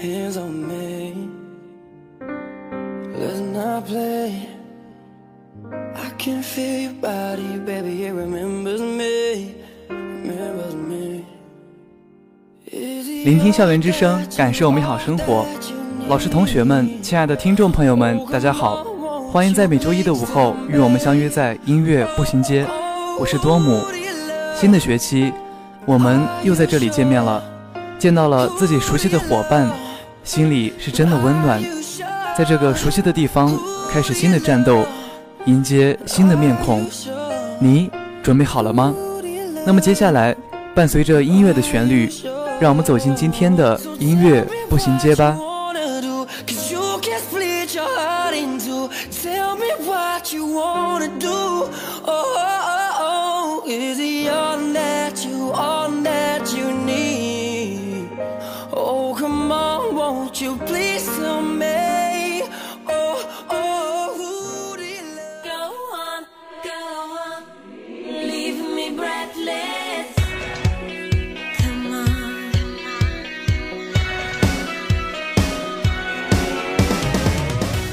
hands on me. Let's not play. I can feel your body, baby, it remembers me, remembers me. 聆听校园之声，感受美好生活。老师、同学们，亲爱的听众朋友们，大家好，欢迎在每周一的午后与我们相约在音乐步行街。我是多姆。新的学期，我们又在这里见面了，见到了自己熟悉的伙伴，心里是真的温暖。在这个熟悉的地方开始新的战斗迎接新的面孔。你准备好了吗？那么接下来伴随着音乐的旋律让我们走进今天的音乐步行街吧。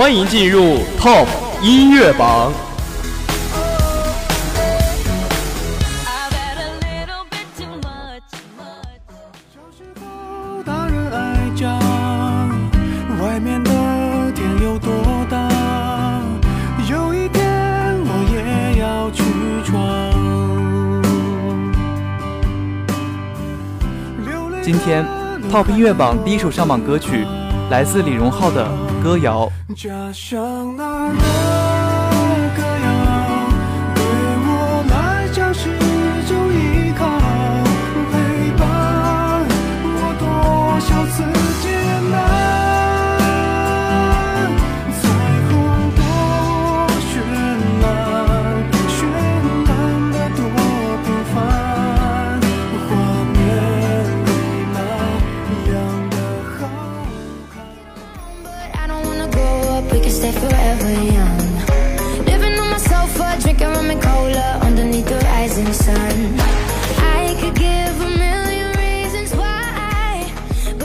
欢迎进入 Top 音乐榜。I've had a little bit too much, much. 大人爱讲，外面的天有多大？有一天我也要去闯。今天 Top 音乐榜第一首上榜歌曲，来自李荣浩的《歌谣家乡那儿。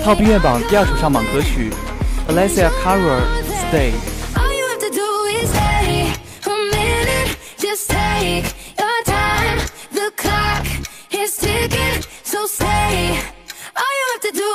Top 音乐榜第二首上榜歌曲，Alessia Cara Stay。All you have to do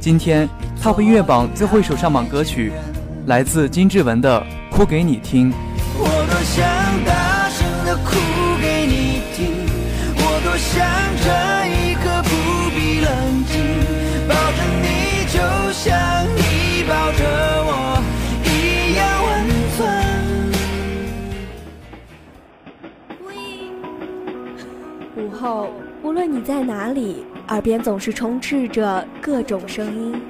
今天 TOP 音乐榜最后一首上榜歌曲，来自金志文的《哭给你听》。我多想大声的哭给你听，我多想这一刻不必冷静，抱着你就像你抱着我一样温存。午后，无论你在哪里。耳边总是充斥着各种声音。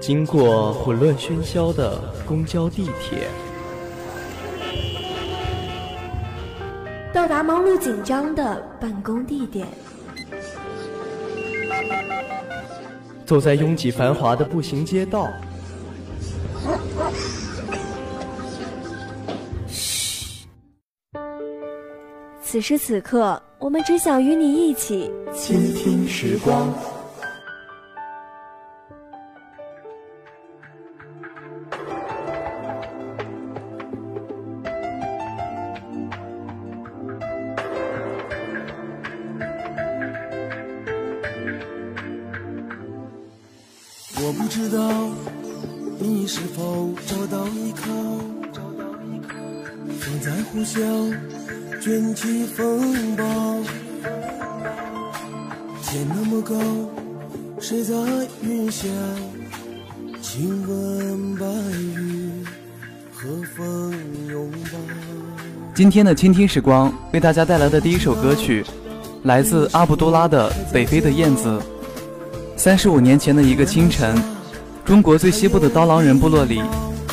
经过混乱喧嚣的公交、地铁，到达忙碌紧张的办公地点，走在拥挤繁华的步行街道，此时此刻，我们只想与你一起倾听时光。我不知道你是否找到依靠，风在呼啸，卷起风暴。天那么高，谁在云霄？亲吻白云和风拥抱。今天的倾听时光为大家带来的第一首歌曲，来自阿卜杜拉的《北非的燕子》。三十五年前的一个清晨，中国最西部的刀郎人部落里，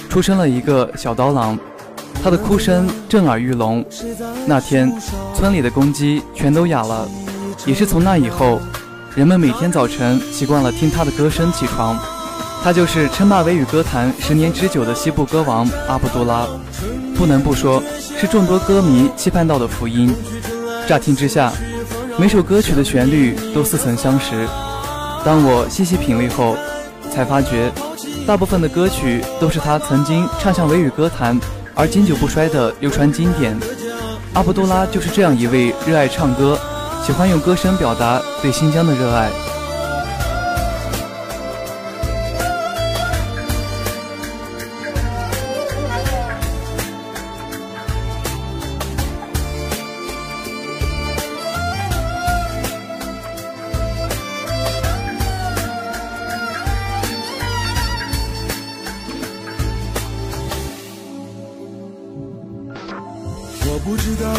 出生了一个小刀郎，他的哭声震耳欲聋。那天，村里的公鸡全都哑了。也是从那以后，人们每天早晨习惯了听他的歌声起床。他就是称霸维语歌坛十年之久的西部歌王阿卜杜拉。不能不说，是众多歌迷期盼到的福音。乍听之下，每首歌曲的旋律都似曾相识。当我细细品味后，才发觉，大部分的歌曲都是他曾经唱向维语歌坛而经久不衰的流传经典。阿卜杜拉就是这样一位热爱唱歌、喜欢用歌声表达对新疆的热爱。我不知道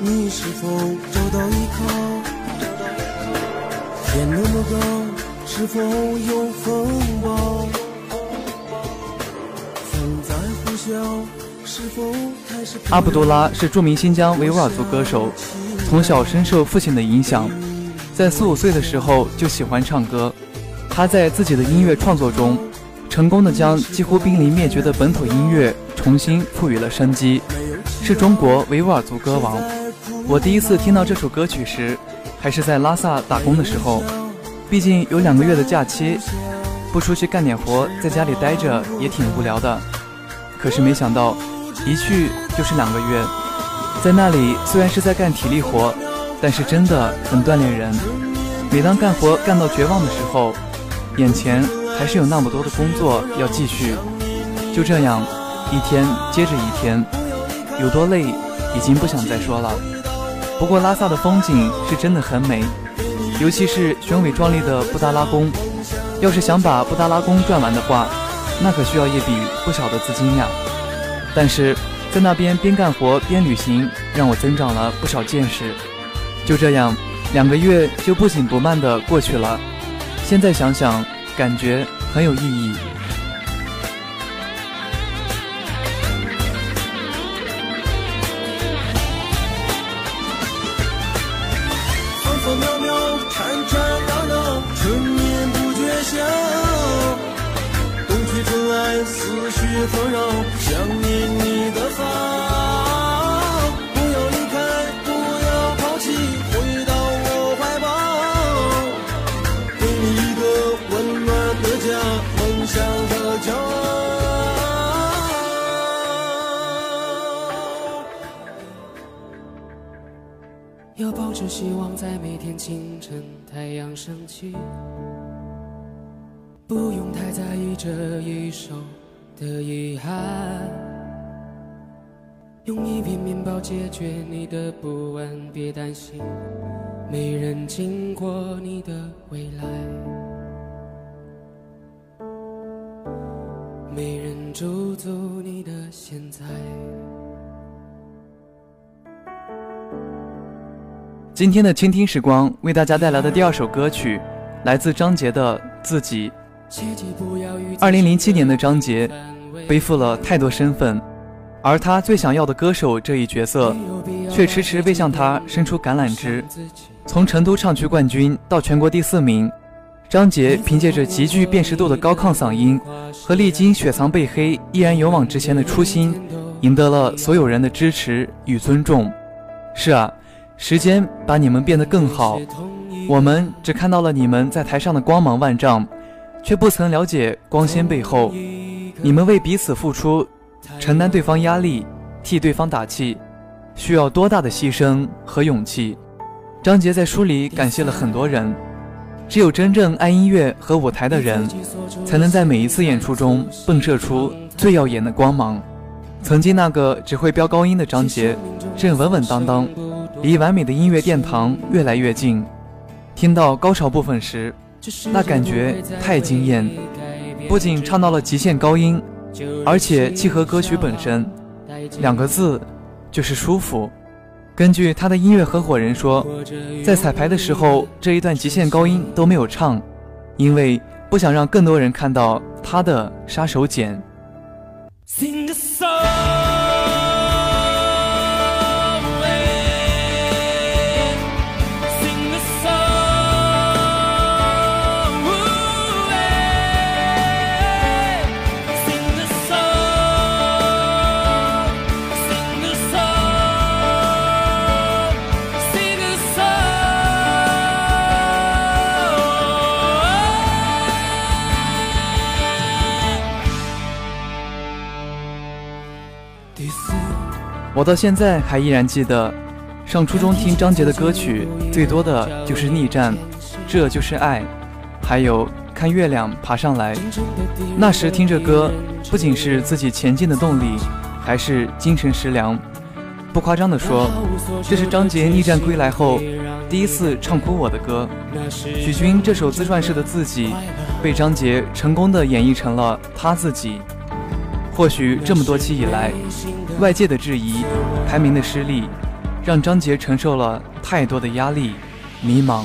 你是否找到依靠，天那么高，是否有风暴？风在呼啸，是否还是阿卜杜拉是著名新疆维吾尔族歌手，从小深受父亲的影响，在四五岁的时候就喜欢唱歌。他在自己的音乐创作中，成功的将几乎濒临灭绝的本土音乐重新赋予了生机，是中国维吾尔族歌王。我第一次听到这首歌曲时，还是在拉萨打工的时候，毕竟有两个月的假期，不出去干点活，在家里待着也挺无聊的。可是没想到，一去就是两个月，在那里虽然是在干体力活，但是真的很锻炼人。每当干活干到绝望的时候，眼前还是有那么多的工作要继续。就这样，一天接着一天，有多累已经不想再说了。不过拉萨的风景是真的很美，尤其是雄伟壮丽的布达拉宫。要是想把布达拉宫转完的话，那可需要一笔不小的资金呀。但是在那边边干活边旅行，让我增长了不少见识。就这样，两个月就不紧不慢地过去了。现在想想，感觉很有意义。希望在每天清晨，太阳升起，不用太在意这一首的遗憾。用一片面包解决你的不安，别担心，没人经过你的未来，没人驻足你的现在。今天的倾听时光为大家带来的第二首歌曲，来自张杰的《自己》。二零零七年的张杰，背负了太多身份，而他最想要的歌手这一角色，却迟迟未向他伸出橄榄枝。从成都唱区冠军到全国第四名，张杰凭借着极具辨识度的高亢嗓音和历经雪藏被黑依然勇往直前的初心，赢得了所有人的支持与尊重。是啊，时间把你们变得更好，我们只看到了你们在台上的光芒万丈。却不曾了解光鲜背后，你们为彼此付出，承担对方压力，替对方打气，需要多大的牺牲和勇气？张杰在书里感谢了很多人，只有真正爱音乐和舞台的人，才能在每一次演出中迸射出最耀眼的光芒。曾经那个只会飙高音的张杰，正稳稳当当，离完美的音乐殿堂越来越近。听到高潮部分时。那感觉太惊艳，不仅唱到了极限高音，而且契合歌曲本身，两个字就是舒服。根据他的音乐合伙人说，在彩排的时候这一段极限高音都没有唱，因为不想让更多人看到他的杀手锏。我到现在还依然记得，上初中听张杰的歌曲最多的就是《逆战》，这就是爱，还有看月亮爬上来。那时听着歌，不仅是自己前进的动力，还是精神食粮。不夸张地说，这是张杰逆战归来后第一次唱哭我的歌。许君这首自传式的自己，被张杰成功的演绎成了他自己。或许这么多期以来，外界的质疑、排名的失利，让张杰承受了太多的压力、迷茫。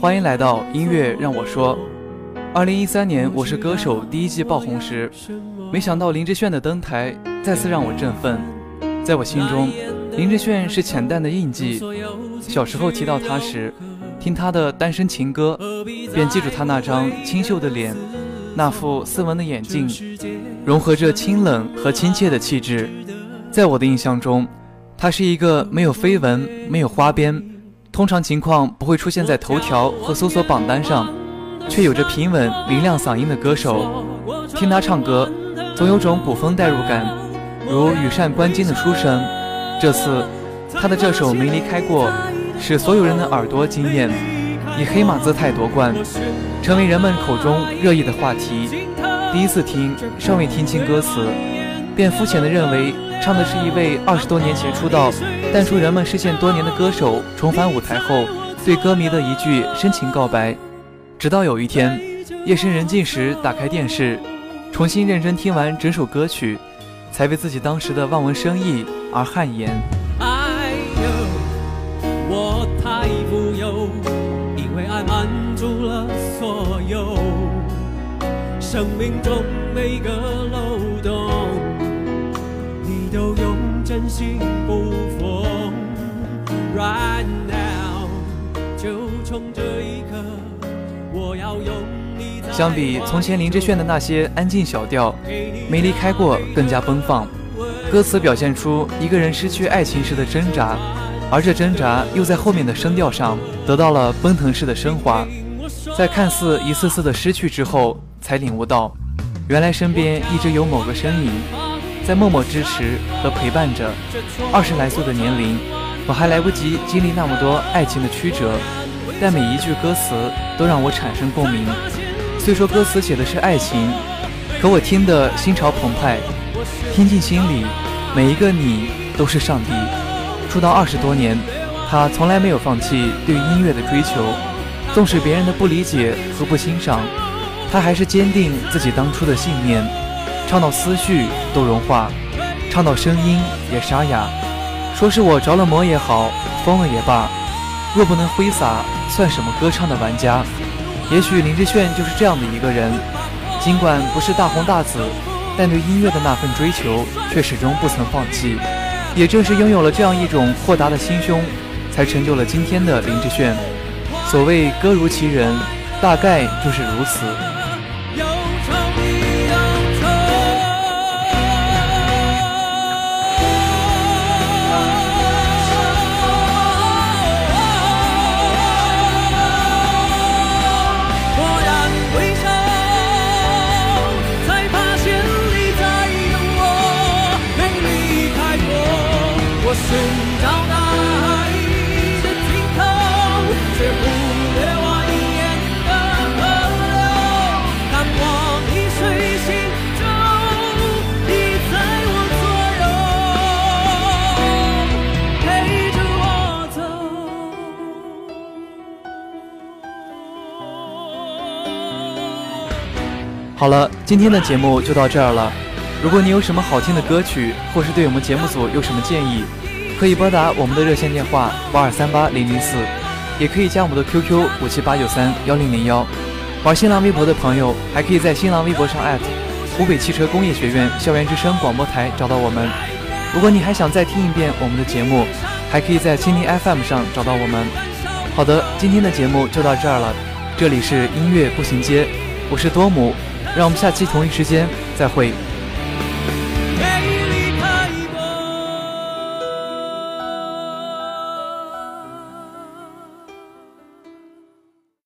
欢迎来到音乐让我说。二零一三年《我是歌手》第一季爆红时，没想到林志炫的登台再次让我振奋。在我心中，林志炫是浅淡的印记。小时候提到他时，听他的《单身情歌》，便记住他那张清秀的脸，那副斯文的眼镜，融合着清冷和亲切的气质。在我的印象中，他是一个没有绯闻、没有花边。通常情况不会出现在头条和搜索榜单上，却有着平稳明亮嗓音的歌手。听他唱歌，总有种古风代入感，如羽扇纶巾的书声。这次，他的这首《没离开过》，使所有人的耳朵惊艳，以黑马姿态夺冠，成为人们口中热议的话题。第一次听，尚未听清歌词，便肤浅地认为唱的是一位二十多年前出道、淡出人们视线多年的歌手重返舞台后对歌迷的一句深情告白。直到有一天，夜深人静时打开电视，重新认真听完整首歌曲，才为自己当时的望文生义。而汗颜。哎呦，我太富有，因为爱满足了所有生命中每个漏心补缝。Right now，就从这一刻，我要用你。相比从前林志炫的那些安静小调，没离开过更加奔放。歌词表现出一个人失去爱情时的挣扎，而这挣扎又在后面的声调上得到了奔腾式的升华。在看似一次次的失去之后，才领悟到，原来身边一直有某个身影，在默默支持和陪伴着。二十来岁的年龄，我还来不及经历那么多爱情的曲折，但每一句歌词都让我产生共鸣。虽说歌词写的是爱情，可我听得心潮澎湃。听进心里，每一个你都是上帝。出道二十多年，他从来没有放弃对音乐的追求。纵使别人的不理解和不欣赏，他还是坚定自己当初的信念。唱到思绪都融化，唱到声音也沙哑。说是我着了魔也好，疯了也罢，若不能挥洒，算什么歌唱的玩家？也许林志炫就是这样的一个人，尽管不是大红大紫。但对音乐的那份追求却始终不曾放弃，也正是拥有了这样一种豁达的心胸，才成就了今天的林志炫。所谓歌如其人，大概就是如此。好了，今天的节目就到这儿了。如果你有什么好听的歌曲，或是对我们节目组有什么建议，可以拨打我们的热线电话八二三八零零四，也可以加我们的 QQ 五七八九三幺零零幺。玩新浪微博的朋友，还可以在新浪微博上湖北汽车工业学院校园之声广播台找到我们。如果你还想再听一遍我们的节目，还可以在蜻蜓 FM 上找到我们。好的，今天的节目就到这儿了。这里是音乐步行街，我是多姆。让我们下期同一时间再会。